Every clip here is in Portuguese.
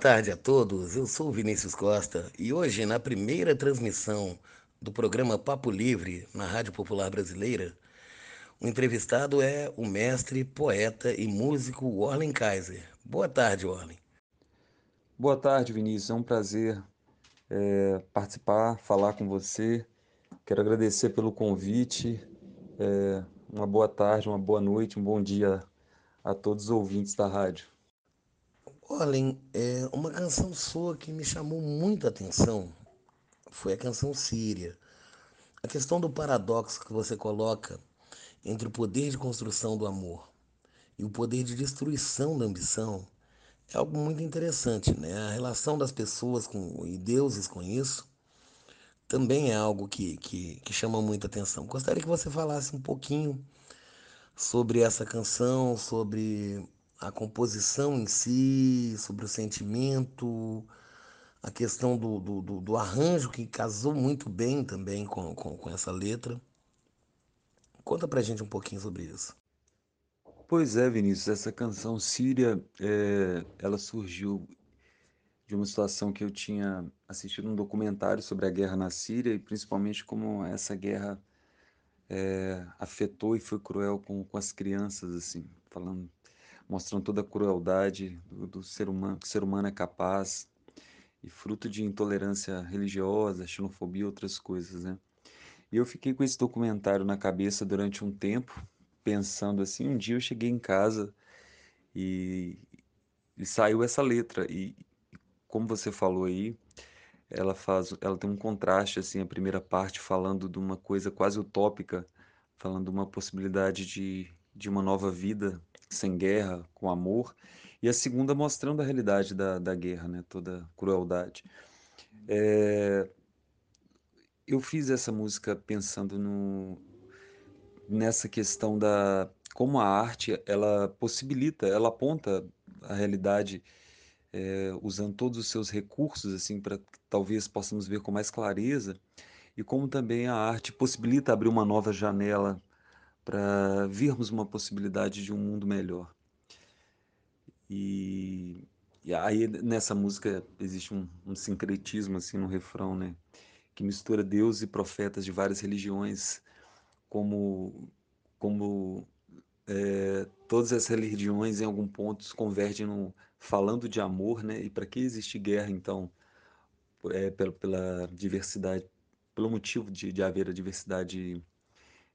Tarde a todos, eu sou Vinícius Costa e hoje, na primeira transmissão do programa Papo Livre na Rádio Popular Brasileira, o entrevistado é o mestre, poeta e músico Orlen Kaiser. Boa tarde, Orlen. Boa tarde, Vinícius. É um prazer é, participar, falar com você. Quero agradecer pelo convite. É, uma boa tarde, uma boa noite, um bom dia a todos os ouvintes da rádio. Olhem, é uma canção sua que me chamou muita atenção foi a canção Síria. A questão do paradoxo que você coloca entre o poder de construção do amor e o poder de destruição da ambição é algo muito interessante, né? A relação das pessoas com, e deuses com isso também é algo que, que, que chama muita atenção. Gostaria que você falasse um pouquinho sobre essa canção, sobre a composição em si, sobre o sentimento, a questão do, do, do, arranjo que casou muito bem também com, com, com essa letra. Conta pra gente um pouquinho sobre isso. Pois é, Vinícius, essa canção Síria, é, ela surgiu de uma situação que eu tinha assistido um documentário sobre a guerra na Síria e principalmente como essa guerra é, afetou e foi cruel com, com as crianças, assim, falando, mostrando toda a crueldade do, do ser humano, que o ser humano é capaz e fruto de intolerância religiosa, xenofobia, outras coisas, né? E eu fiquei com esse documentário na cabeça durante um tempo, pensando assim, um dia eu cheguei em casa e, e saiu essa letra e como você falou aí, ela faz, ela tem um contraste assim, a primeira parte falando de uma coisa quase utópica, falando de uma possibilidade de, de uma nova vida sem guerra, com amor, e a segunda mostrando a realidade da, da guerra, né? toda crueldade. É, eu fiz essa música pensando no, nessa questão da como a arte ela possibilita, ela aponta a realidade é, usando todos os seus recursos assim para que talvez possamos ver com mais clareza e como também a arte possibilita abrir uma nova janela para vermos uma possibilidade de um mundo melhor. E, e aí nessa música existe um, um, sincretismo assim no refrão, né? Que mistura Deus e profetas de várias religiões, como como é, todas essas religiões em algum ponto convergem no falando de amor, né? E para que existe guerra então? É pela, pela diversidade, pelo motivo de, de haver a diversidade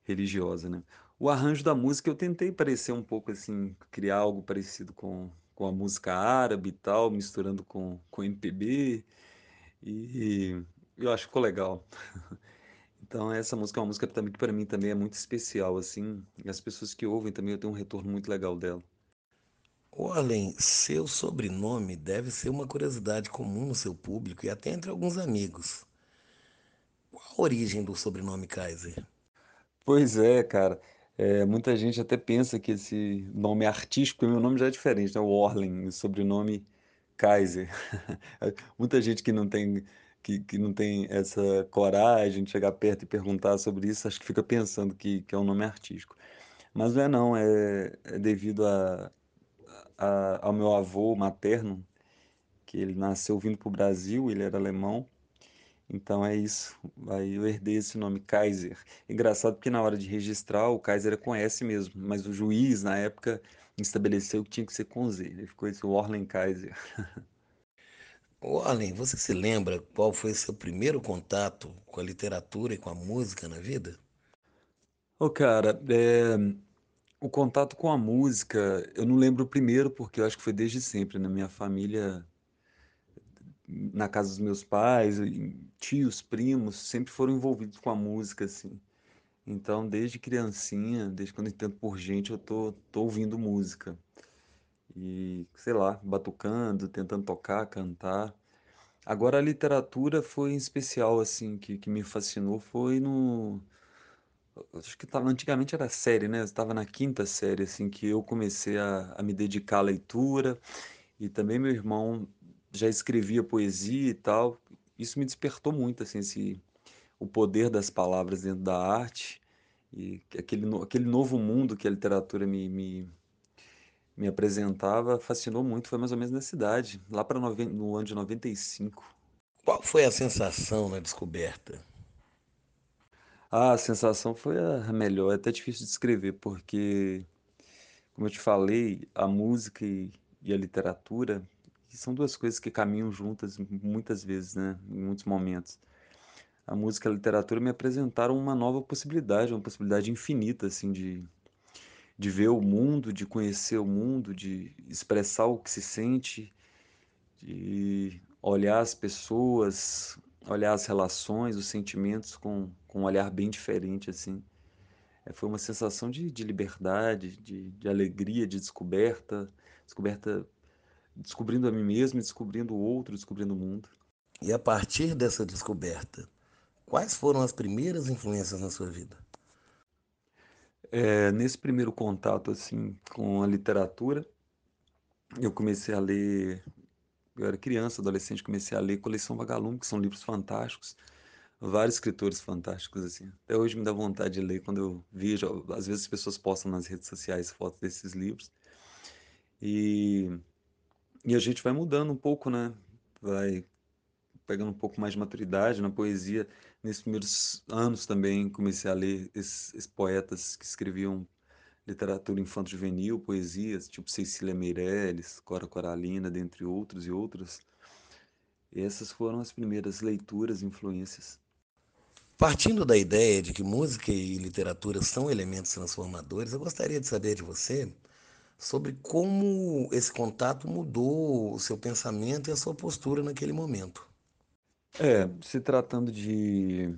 religiosa, né? O arranjo da música eu tentei parecer um pouco assim, criar algo parecido com com a música árabe e tal, misturando com, com MPB, e eu acho que ficou legal. Então essa música é uma música que para mim também é muito especial, assim, e as pessoas que ouvem também eu tenho um retorno muito legal dela. Olhem, seu sobrenome deve ser uma curiosidade comum no seu público e até entre alguns amigos. Qual a origem do sobrenome Kaiser? Pois é, cara. É, muita gente até pensa que esse nome artístico, meu nome já é diferente, né? O o sobrenome Kaiser. muita gente que não tem que, que não tem essa coragem de chegar perto e perguntar sobre isso, acho que fica pensando que, que é um nome artístico. Mas não é não, é, é devido a, a, ao meu avô materno, que ele nasceu vindo para o Brasil, ele era alemão, então é isso. Aí eu herdei esse nome, Kaiser. Engraçado porque na hora de registrar, o Kaiser é com S mesmo, mas o juiz, na época, estabeleceu que tinha que ser com Z. Ele ficou esse Orlen Kaiser. Orlen, você se lembra qual foi seu primeiro contato com a literatura e com a música na vida? Ô, cara, é... o contato com a música, eu não lembro o primeiro, porque eu acho que foi desde sempre. Na minha família na casa dos meus pais, tios, primos, sempre foram envolvidos com a música, assim. Então, desde criancinha, desde quando eu entendo por gente, eu tô, tô ouvindo música. E, sei lá, batucando, tentando tocar, cantar. Agora, a literatura foi em especial, assim, que, que me fascinou, foi no... Acho que tava, antigamente era série, né? Estava na quinta série, assim, que eu comecei a, a me dedicar à leitura. E também meu irmão já escrevia poesia e tal. Isso me despertou muito, assim, esse, o poder das palavras dentro da arte e aquele, aquele novo mundo que a literatura me, me, me apresentava fascinou muito, foi mais ou menos nessa idade, lá para no ano de 95. Qual foi a sensação na descoberta? Ah, a sensação foi a melhor, é até difícil de descrever, porque, como eu te falei, a música e, e a literatura são duas coisas que caminham juntas muitas vezes, né, em muitos momentos. A música e a literatura me apresentaram uma nova possibilidade, uma possibilidade infinita, assim, de, de ver o mundo, de conhecer o mundo, de expressar o que se sente, de olhar as pessoas, olhar as relações, os sentimentos com, com um olhar bem diferente, assim. É, foi uma sensação de, de liberdade, de, de alegria, de descoberta, descoberta, descobrindo a mim mesmo, descobrindo o outro, descobrindo o mundo. E a partir dessa descoberta, quais foram as primeiras influências na sua vida? É, nesse primeiro contato assim com a literatura, eu comecei a ler. Eu era criança, adolescente, comecei a ler Coleção Vagalume, que são livros fantásticos, vários escritores fantásticos assim. Até hoje me dá vontade de ler quando eu vejo, às vezes as pessoas postam nas redes sociais fotos desses livros. E e a gente vai mudando um pouco, né? Vai pegando um pouco mais de maturidade na poesia. Nesses primeiros anos também comecei a ler esses, esses poetas que escreviam literatura infanto-juvenil, poesias, tipo Cecília Meirelles, Cora Coralina, dentre outros e outras. E essas foram as primeiras leituras, influências. Partindo da ideia de que música e literatura são elementos transformadores, eu gostaria de saber de você sobre como esse contato mudou o seu pensamento e a sua postura naquele momento. É, se tratando de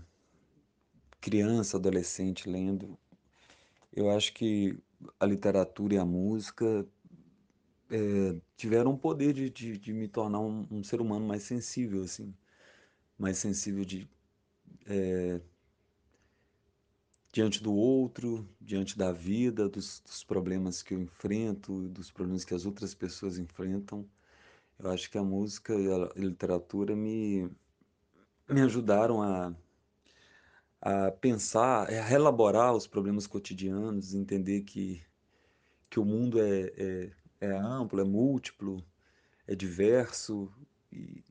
criança, adolescente lendo, eu acho que a literatura e a música é, tiveram o poder de, de, de me tornar um, um, ser humano mais sensível, assim, mais sensível de é, diante do outro, diante da vida, dos, dos problemas que eu enfrento, dos problemas que as outras pessoas enfrentam. Eu acho que a música e a literatura me me ajudaram a, a pensar, a relaborar os problemas cotidianos, entender que, que o mundo é, é, é amplo, é múltiplo, é diverso. E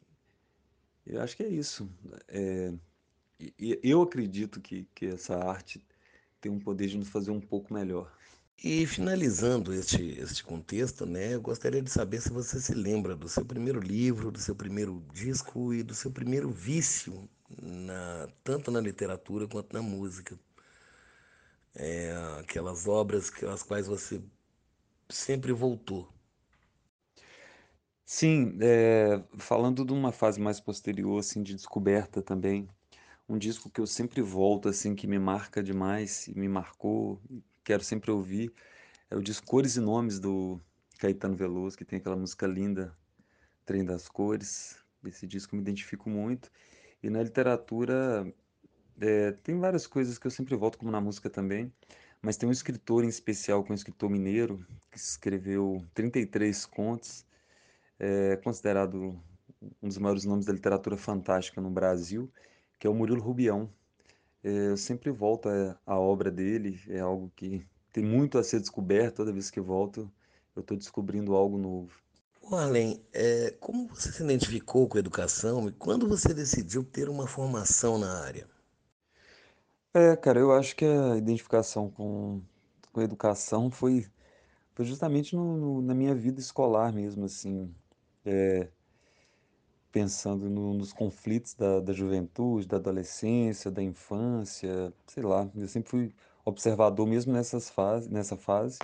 eu acho que é isso. É, e eu acredito que, que essa arte tem um poder de nos fazer um pouco melhor. E finalizando este, este contexto, né, eu gostaria de saber se você se lembra do seu primeiro livro, do seu primeiro disco e do seu primeiro vício, na, tanto na literatura quanto na música. É, aquelas obras às quais você sempre voltou. Sim, é, falando de uma fase mais posterior, assim, de descoberta também, um disco que eu sempre volto, assim, que me marca demais, me marcou, quero sempre ouvir, é o disco Cores e Nomes do Caetano Veloso, que tem aquela música linda, Trem das Cores. Esse disco eu me identifico muito. E na literatura é, tem várias coisas que eu sempre volto, como na música também, mas tem um escritor em especial, que é um escritor mineiro, que escreveu 33 contos, é considerado um dos maiores nomes da literatura fantástica no Brasil, que é o Murilo Rubião. É, eu sempre volto à obra dele, é algo que tem muito a ser descoberto. Toda vez que volto, eu estou descobrindo algo novo. Arlen, é, como você se identificou com a educação e quando você decidiu ter uma formação na área? É, cara, eu acho que a identificação com, com a educação foi, foi justamente no, no, na minha vida escolar mesmo, assim. É, pensando no, nos conflitos da, da juventude, da adolescência, da infância, sei lá. Eu sempre fui observador mesmo nessas fase, nessa fase.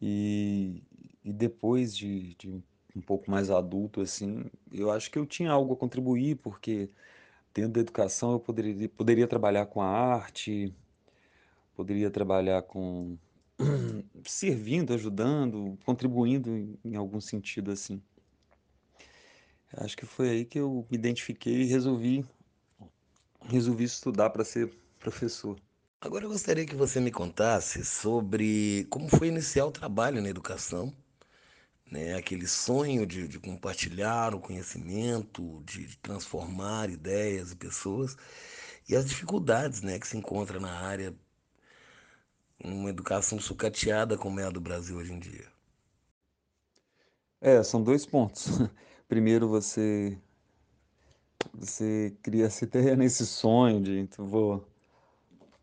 E, e depois de, de um pouco mais adulto, assim, eu acho que eu tinha algo a contribuir, porque dentro da educação eu poderia, poderia trabalhar com a arte, poderia trabalhar com servindo, ajudando, contribuindo em, em algum sentido assim. Acho que foi aí que eu me identifiquei e resolvi resolvi estudar para ser professor. Agora eu gostaria que você me contasse sobre como foi iniciar o trabalho na educação, né? aquele sonho de, de compartilhar o conhecimento, de, de, transformar ideias e pessoas, e as dificuldades né, que se encontra na área, uma educação sucateada como é a do Brasil hoje em dia. É, são dois pontos. Primeiro, você você cria, você tem nesse sonho de então, vou,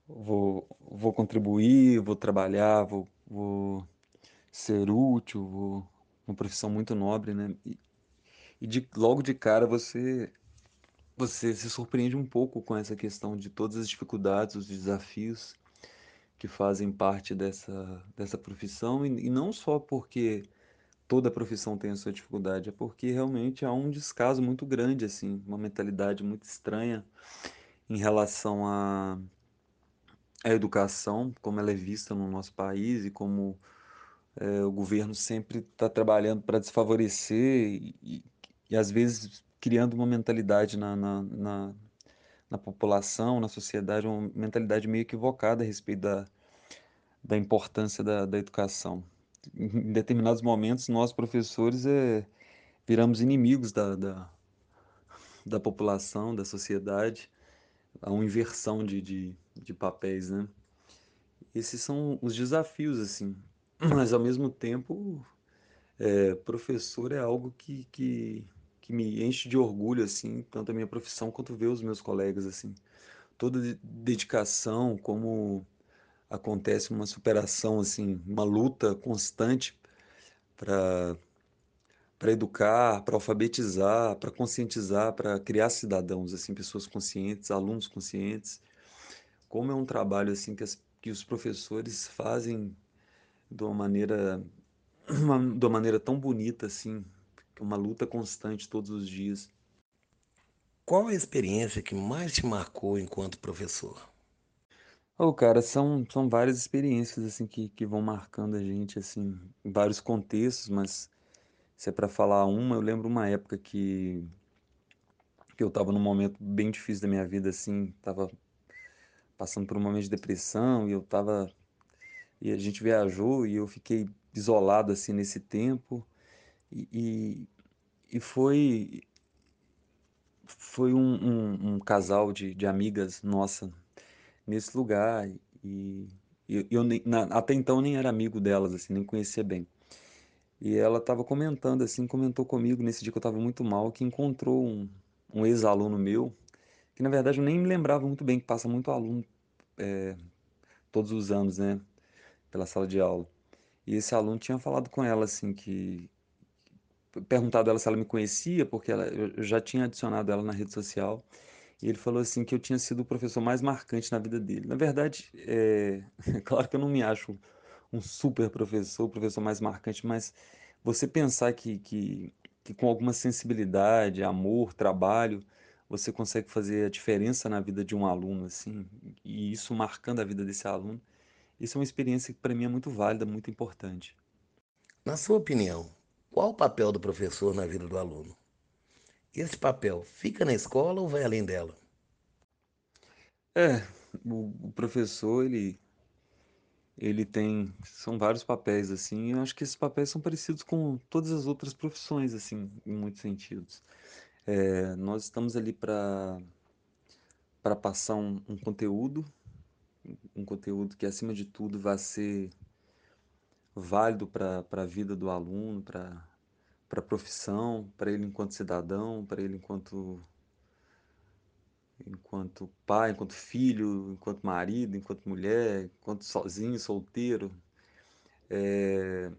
vou, vou contribuir, vou trabalhar, vou, vou ser útil, vou, uma profissão muito nobre, né? E, e de, logo de cara você você se surpreende um pouco com essa questão de todas as dificuldades, os desafios que fazem parte dessa, dessa profissão, e, e não só porque toda profissão tem a sua dificuldade, é porque realmente há um descaso muito grande, assim, uma mentalidade muito estranha em relação à, à educação, como ela é vista no nosso país e como é, o governo sempre está trabalhando para desfavorecer e, e, e, às vezes, criando uma mentalidade na, na, na, na população, na sociedade, uma mentalidade meio equivocada a respeito da, da importância da, da educação. Em determinados momentos, nós, professores, é, viramos inimigos da, da, da população, da sociedade, há uma inversão de, de, de papéis, né? Esses são os desafios, assim. Mas, ao mesmo tempo, é, professor é algo que, que, que me enche de orgulho, assim, tanto a minha profissão quanto ver os meus colegas, assim. Toda dedicação, como acontece uma superação, assim, uma luta constante para para educar, para alfabetizar, para conscientizar, para criar cidadãos, assim, pessoas conscientes, alunos conscientes. Como é um trabalho assim que, as, que os professores fazem de uma maneira uma, de uma maneira tão bonita assim, uma luta constante todos os dias. Qual a experiência que mais te marcou enquanto professor? Oh, cara, são, são várias experiências assim que, que vão marcando a gente assim, em vários contextos, mas se é para falar uma, eu lembro uma época que que eu estava num momento bem difícil da minha vida assim, tava passando por um momento de depressão e eu tava e a gente viajou e eu fiquei isolado assim nesse tempo e, e, e foi foi um, um, um casal de, de amigas nossa nesse lugar e, e eu na, até então nem era amigo delas assim nem conhecia bem. E ela estava comentando assim comentou comigo nesse dia que eu estava muito mal que encontrou um, um ex-aluno meu que na verdade eu nem me lembrava muito bem que passa muito aluno é, todos os anos né pela sala de aula. E esse aluno tinha falado com ela assim que perguntado ela se ela me conhecia, porque ela, eu já tinha adicionado ela na rede social, e ele falou assim que eu tinha sido o professor mais marcante na vida dele. Na verdade, é, é claro que eu não me acho um super professor, o professor mais marcante, mas você pensar que, que, que com alguma sensibilidade, amor, trabalho, você consegue fazer a diferença na vida de um aluno, assim, e isso marcando a vida desse aluno, isso é uma experiência que para mim é muito válida, muito importante. Na sua opinião, qual o papel do professor na vida do aluno? Esse papel fica na escola ou vai além dela? É, o, professor, ele Ele tem são vários papéis, assim, eu acho que esses papéis são parecidos com todas as outras profissões, assim, em muitos sentidos. Eh, nós estamos ali para para passar um um conteúdo, um conteúdo que, acima de tudo, vai ser válido para a vida do aluno, para para a profissão, para ele enquanto cidadão, para ele enquanto enquanto pai, enquanto filho, enquanto marido, enquanto mulher, enquanto sozinho, solteiro. Eh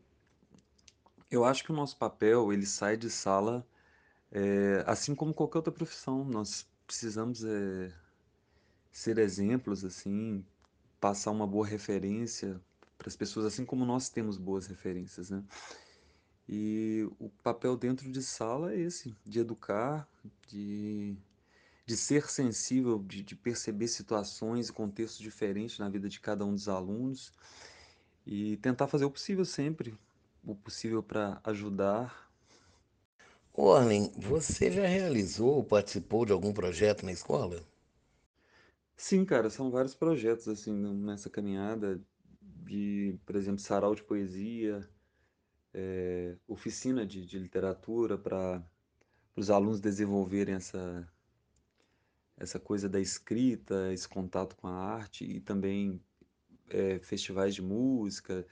Eu acho que o nosso papel, ele sai de sala, eh, assim como qualquer outra profissão, nós precisamos, eh, ser exemplos, assim, passar uma boa referência para as pessoas, assim como nós temos boas referências, né. E o papel dentro de sala é esse, de educar, de de ser sensível, de de perceber situações e contextos diferentes na vida de cada um dos alunos, e tentar fazer o possível sempre, o possível para ajudar Orlen, você já realizou ou participou de algum projeto na escola? Sim, cara, são vários projetos assim nessa caminhada de, por exemplo, sarau de poesia, eh, oficina de, de literatura para os alunos desenvolverem essa, essa coisa da escrita, esse contato com a arte e também eh, festivais de música,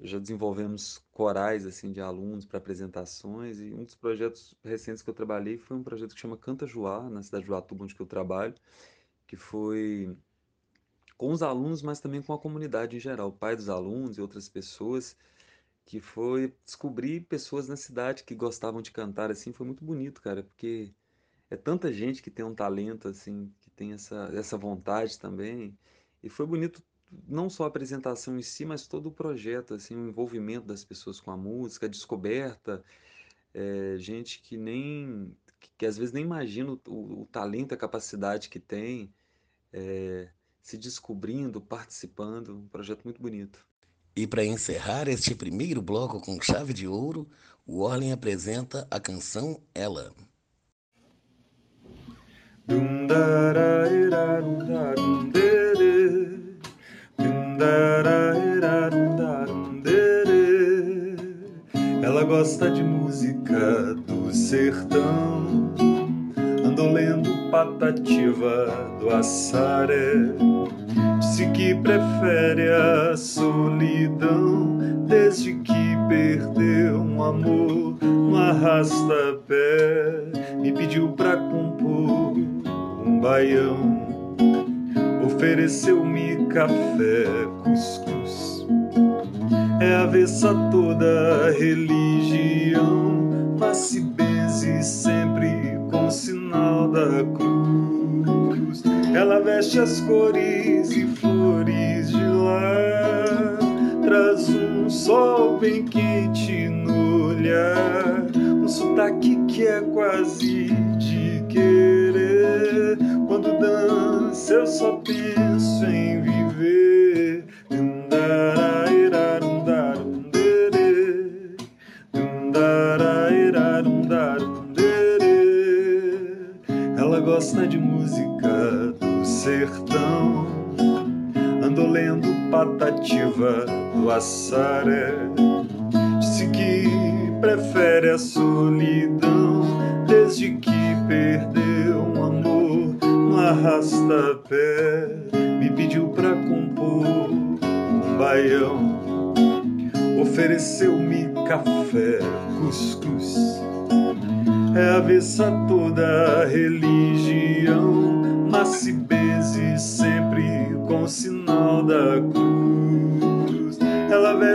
já desenvolvemos corais assim de alunos para apresentações e um dos projetos recentes que eu trabalhei foi um projeto que chama Canta Joá, na cidade de Uatuba, onde eu trabalho, que foi com os alunos, mas também com a comunidade em geral, o pai dos alunos e outras pessoas, que foi descobrir pessoas na cidade que gostavam de cantar assim, foi muito bonito, cara, porque é tanta gente que tem um talento assim, que tem essa essa vontade também. E foi bonito não só a apresentação em si, mas todo o projeto, assim, o envolvimento das pessoas com a música, a descoberta, é, gente que nem que, que, às vezes nem imagina o, o, talento, a capacidade que tem, é, se descobrindo, participando, um projeto muito bonito. E para encerrar este primeiro bloco com chave de ouro, o Orlen apresenta a canção Ela. Ela gosta de música do sertão. Andou lendo Patativa do Assaré. Que prefere a solidão desde que perdeu um amor no arrasta-pé. Me pediu pra compor um baião ofereceu-me café, cuscuz. É avessa toda religião, mas se benze sempre com sinal da cruz. Ela veste as cores e flores de lá, traz um sol bem quente no olhar, um sotaque que é quase de querer quando dança eu só penso em viver. Ela gosta de música do sertão. Lendo Patativa do Assaré. Disse que prefere a solidão desde que perdeu um amor arrasta-pé me pediu pra compor um baião. Ofereceu-me café, cuscuz. É avessa toda religião, mas se beze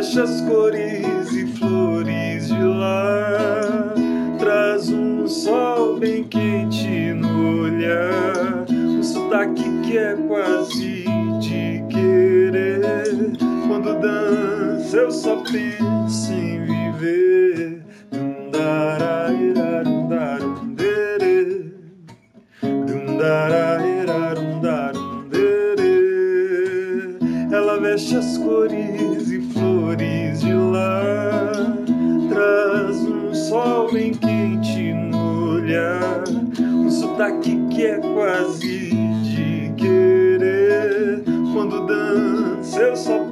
Ela veste as cores e flores de lá, traz um sol bem quente no olhar sotaque que é quase de querer. Quando dança, eu só penso em viver. Ela veste as cores e flores de lá, traz um sol bem quente no olhar, um sotaque que é quase quando dança eu só